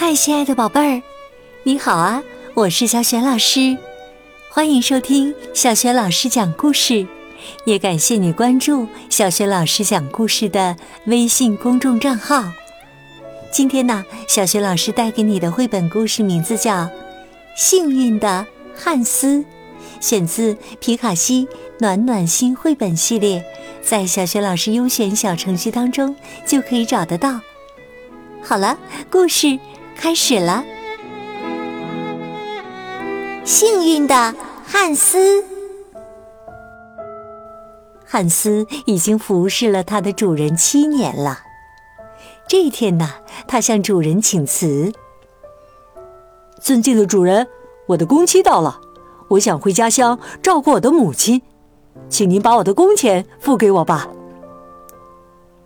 嗨，亲爱的宝贝儿，你好啊！我是小雪老师，欢迎收听小雪老师讲故事，也感谢你关注小雪老师讲故事的微信公众账号。今天呢，小雪老师带给你的绘本故事名字叫《幸运的汉斯》，选自皮卡西暖暖心绘本系列，在小雪老师优选小程序当中就可以找得到。好了，故事。开始了。幸运的汉斯，汉斯已经服侍了他的主人七年了。这一天呢，他向主人请辞：“尊敬的主人，我的工期到了，我想回家乡照顾我的母亲，请您把我的工钱付给我吧。”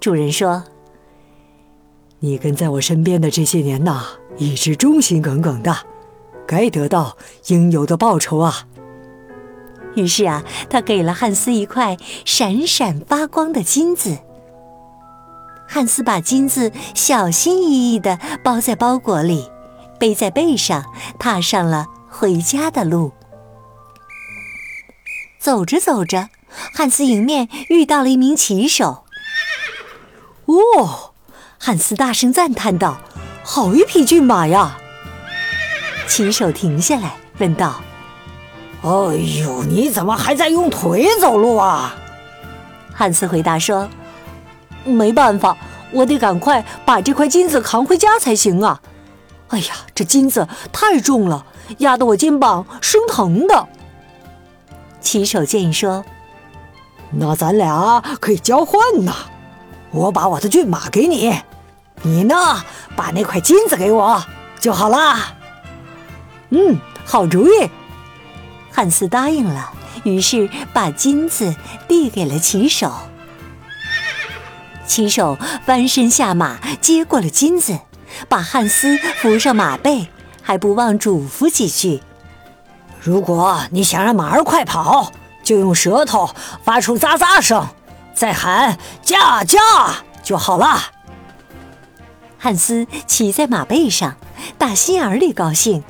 主人说。你跟在我身边的这些年呐，一直忠心耿耿的，该得到应有的报酬啊。于是啊，他给了汉斯一块闪闪发光的金子。汉斯把金子小心翼翼的包在包裹里，背在背上，踏上了回家的路。走着走着，汉斯迎面遇到了一名骑手。哦。汉斯大声赞叹道：“好一匹骏马呀！”骑手停下来问道：“哎呦，你怎么还在用腿走路啊？”汉斯回答说：“没办法，我得赶快把这块金子扛回家才行啊！哎呀，这金子太重了，压得我肩膀生疼的。”骑手建议说：“那咱俩可以交换呐，我把我的骏马给你。”你呢？把那块金子给我就好啦。嗯，好主意。汉斯答应了，于是把金子递给了骑手。骑手翻身下马，接过了金子，把汉斯扶上马背，还不忘嘱咐几句：“如果你想让马儿快跑，就用舌头发出咂咂声，再喊驾驾就好了。”汉斯骑在马背上，打心眼里高兴。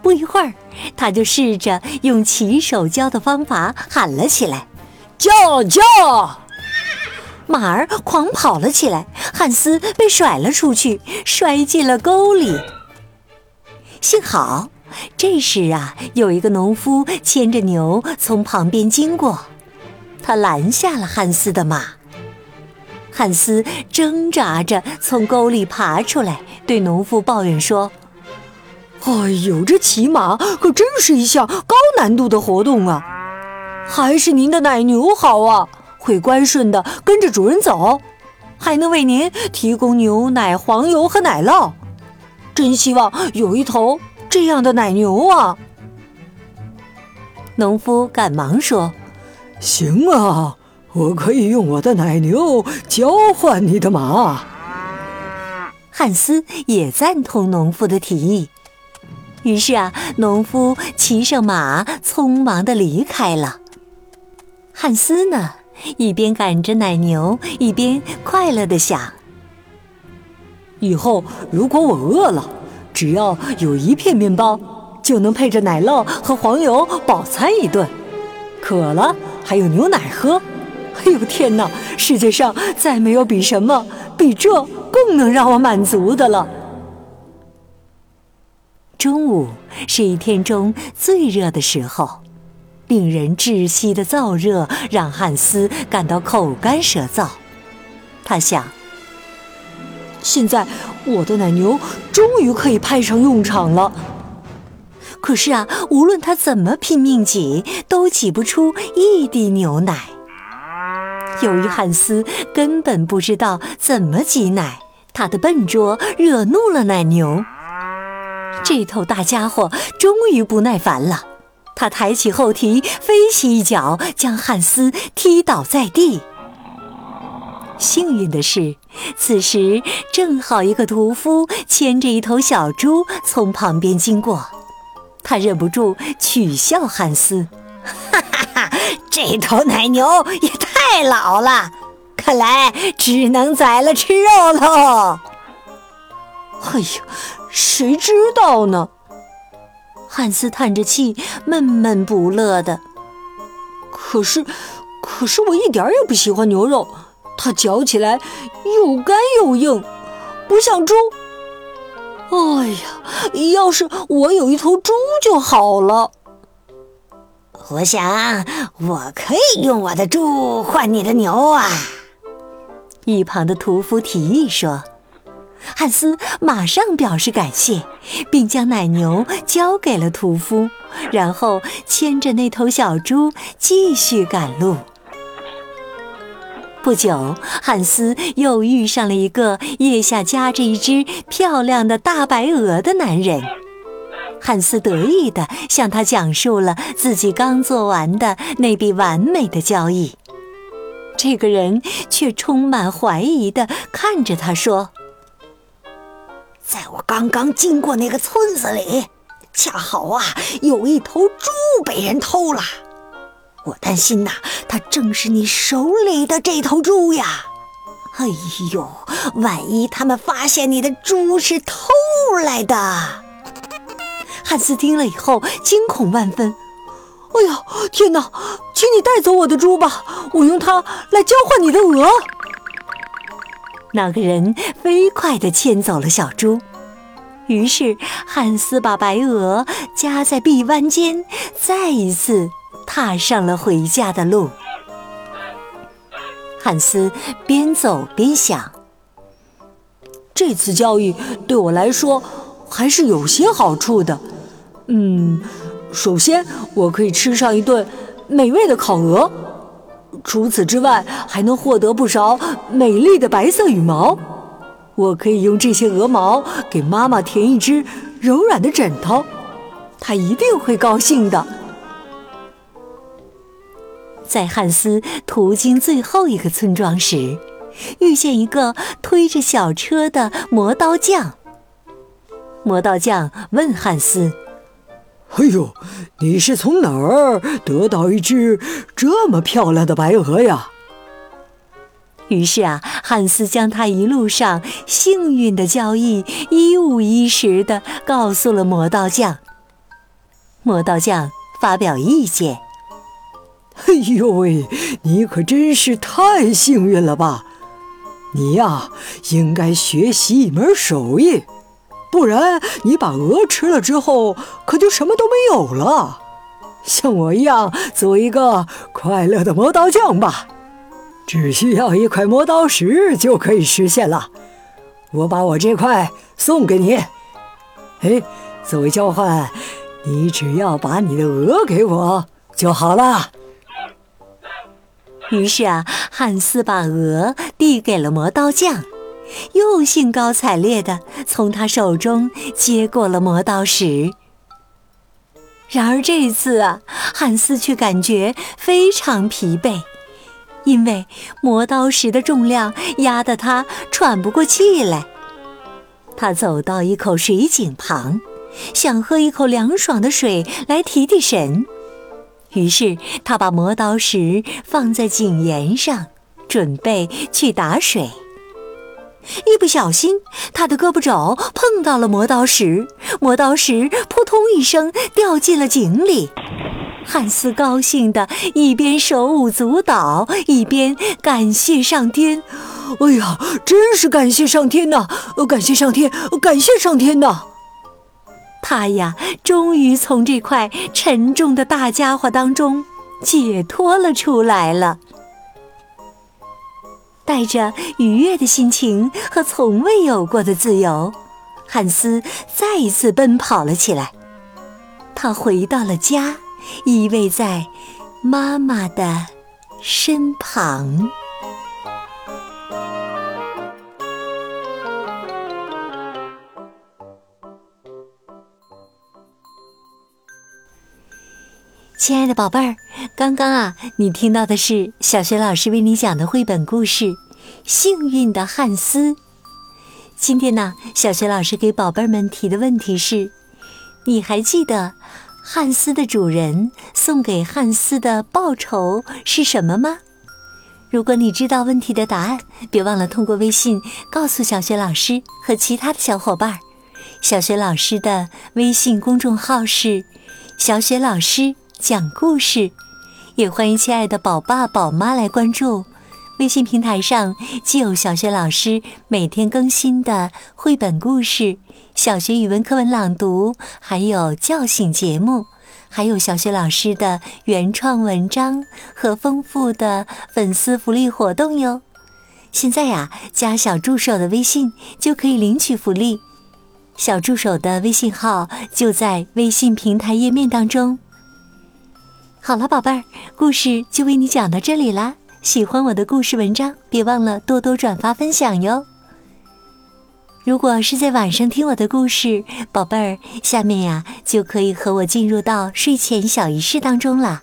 不一会儿，他就试着用骑手教的方法喊了起来：“叫叫！”马儿狂跑了起来，汉斯被甩了出去，摔进了沟里。幸好，这时啊，有一个农夫牵着牛从旁边经过，他拦下了汉斯的马。汉斯挣扎着从沟里爬出来，对农夫抱怨说：“哎呦，这骑马可真是一项高难度的活动啊！还是您的奶牛好啊，会乖顺的跟着主人走，还能为您提供牛奶、黄油和奶酪。真希望有一头这样的奶牛啊！”农夫赶忙说：“行啊。”我可以用我的奶牛交换你的马。汉斯也赞同农夫的提议，于是啊，农夫骑上马，匆忙的离开了。汉斯呢，一边赶着奶牛，一边快乐的想：以后如果我饿了，只要有一片面包，就能配着奶酪和黄油饱餐一顿；渴了，还有牛奶喝。哎呦天哪！世界上再没有比什么比这更能让我满足的了。中午是一天中最热的时候，令人窒息的燥热让汉斯感到口干舌燥。他想：现在我的奶牛终于可以派上用场了。可是啊，无论他怎么拼命挤，都挤不出一滴牛奶。由于汉斯根本不知道怎么挤奶，他的笨拙惹怒了奶牛。这头大家伙终于不耐烦了，他抬起后蹄，飞起一脚将汉斯踢倒在地。幸运的是，此时正好一个屠夫牵着一头小猪从旁边经过，他忍不住取笑汉斯。这头奶牛也太老了，看来只能宰了吃肉喽。哎呀，谁知道呢？汉斯叹着气，闷闷不乐的。可是，可是我一点也不喜欢牛肉，它嚼起来又干又硬，不像猪。哎呀，要是我有一头猪就好了。我想，我可以用我的猪换你的牛啊！一旁的屠夫提议说。汉斯马上表示感谢，并将奶牛交给了屠夫，然后牵着那头小猪继续赶路。不久，汉斯又遇上了一个腋下夹着一只漂亮的大白鹅的男人。汉斯得意地向他讲述了自己刚做完的那笔完美的交易。这个人却充满怀疑地看着他说。在我刚刚经过那个村子里，恰好啊，有一头猪被人偷了。我担心呐，它正是你手里的这头猪呀。哎呦，万一他们发现你的猪是偷来的！汉斯听了以后惊恐万分。哎呀，天哪！请你带走我的猪吧，我用它来交换你的鹅。那个人飞快地牵走了小猪，于是汉斯把白鹅夹在臂弯间，再一次踏上了回家的路。汉斯边走边想：这次交易对我来说还是有些好处的。嗯，首先我可以吃上一顿美味的烤鹅。除此之外，还能获得不少美丽的白色羽毛。我可以用这些鹅毛给妈妈填一只柔软的枕头，她一定会高兴的。在汉斯途经最后一个村庄时，遇见一个推着小车的磨刀匠。磨刀匠问汉斯。哎呦，你是从哪儿得到一只这么漂亮的白鹅呀？于是啊，汉斯将他一路上幸运的交易一五一十的告诉了魔道匠。魔道匠发表意见：“哎呦喂，你可真是太幸运了吧！你呀，应该学习一门手艺。”不然，你把鹅吃了之后，可就什么都没有了。像我一样，做一个快乐的磨刀匠吧。只需要一块磨刀石就可以实现了。我把我这块送给你。哎，作为交换，你只要把你的鹅给我就好了。于是啊，汉斯把鹅递给了磨刀匠。又兴高采烈地从他手中接过了磨刀石。然而这次啊，汉斯却感觉非常疲惫，因为磨刀石的重量压得他喘不过气来。他走到一口水井旁，想喝一口凉爽的水来提提神。于是他把磨刀石放在井沿上，准备去打水。一不小心，他的胳膊肘碰到了磨刀石，磨刀石扑通一声掉进了井里。汉斯高兴的一边手舞足蹈，一边感谢上天：“哎呀，真是感谢上天呐！感谢上天，感谢上天呐！”他呀，终于从这块沉重的大家伙当中解脱了出来了。带着愉悦的心情和从未有过的自由，汉斯再一次奔跑了起来。他回到了家，依偎在妈妈的身旁。亲爱的宝贝儿，刚刚啊，你听到的是小学老师为你讲的绘本故事《幸运的汉斯》。今天呢，小学老师给宝贝们提的问题是：你还记得汉斯的主人送给汉斯的报酬是什么吗？如果你知道问题的答案，别忘了通过微信告诉小雪老师和其他的小伙伴。小雪老师的微信公众号是“小雪老师讲故事”，也欢迎亲爱的宝爸宝妈来关注。微信平台上既有小学老师每天更新的绘本故事、小学语文课文朗读，还有叫醒节目，还有小学老师的原创文章和丰富的粉丝福利活动哟。现在呀，加小助手的微信就可以领取福利。小助手的微信号就在微信平台页面当中。好了，宝贝儿，故事就为你讲到这里啦。喜欢我的故事文章，别忘了多多转发分享哟。如果是在晚上听我的故事，宝贝儿，下面呀就可以和我进入到睡前小仪式当中了。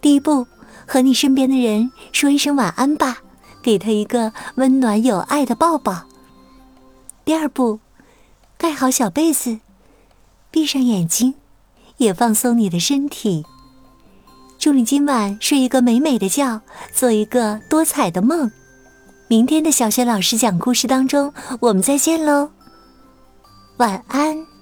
第一步，和你身边的人说一声晚安吧，给他一个温暖有爱的抱抱。第二步，盖好小被子，闭上眼睛，也放松你的身体。祝你今晚睡一个美美的觉，做一个多彩的梦。明天的小学老师讲故事当中，我们再见喽，晚安。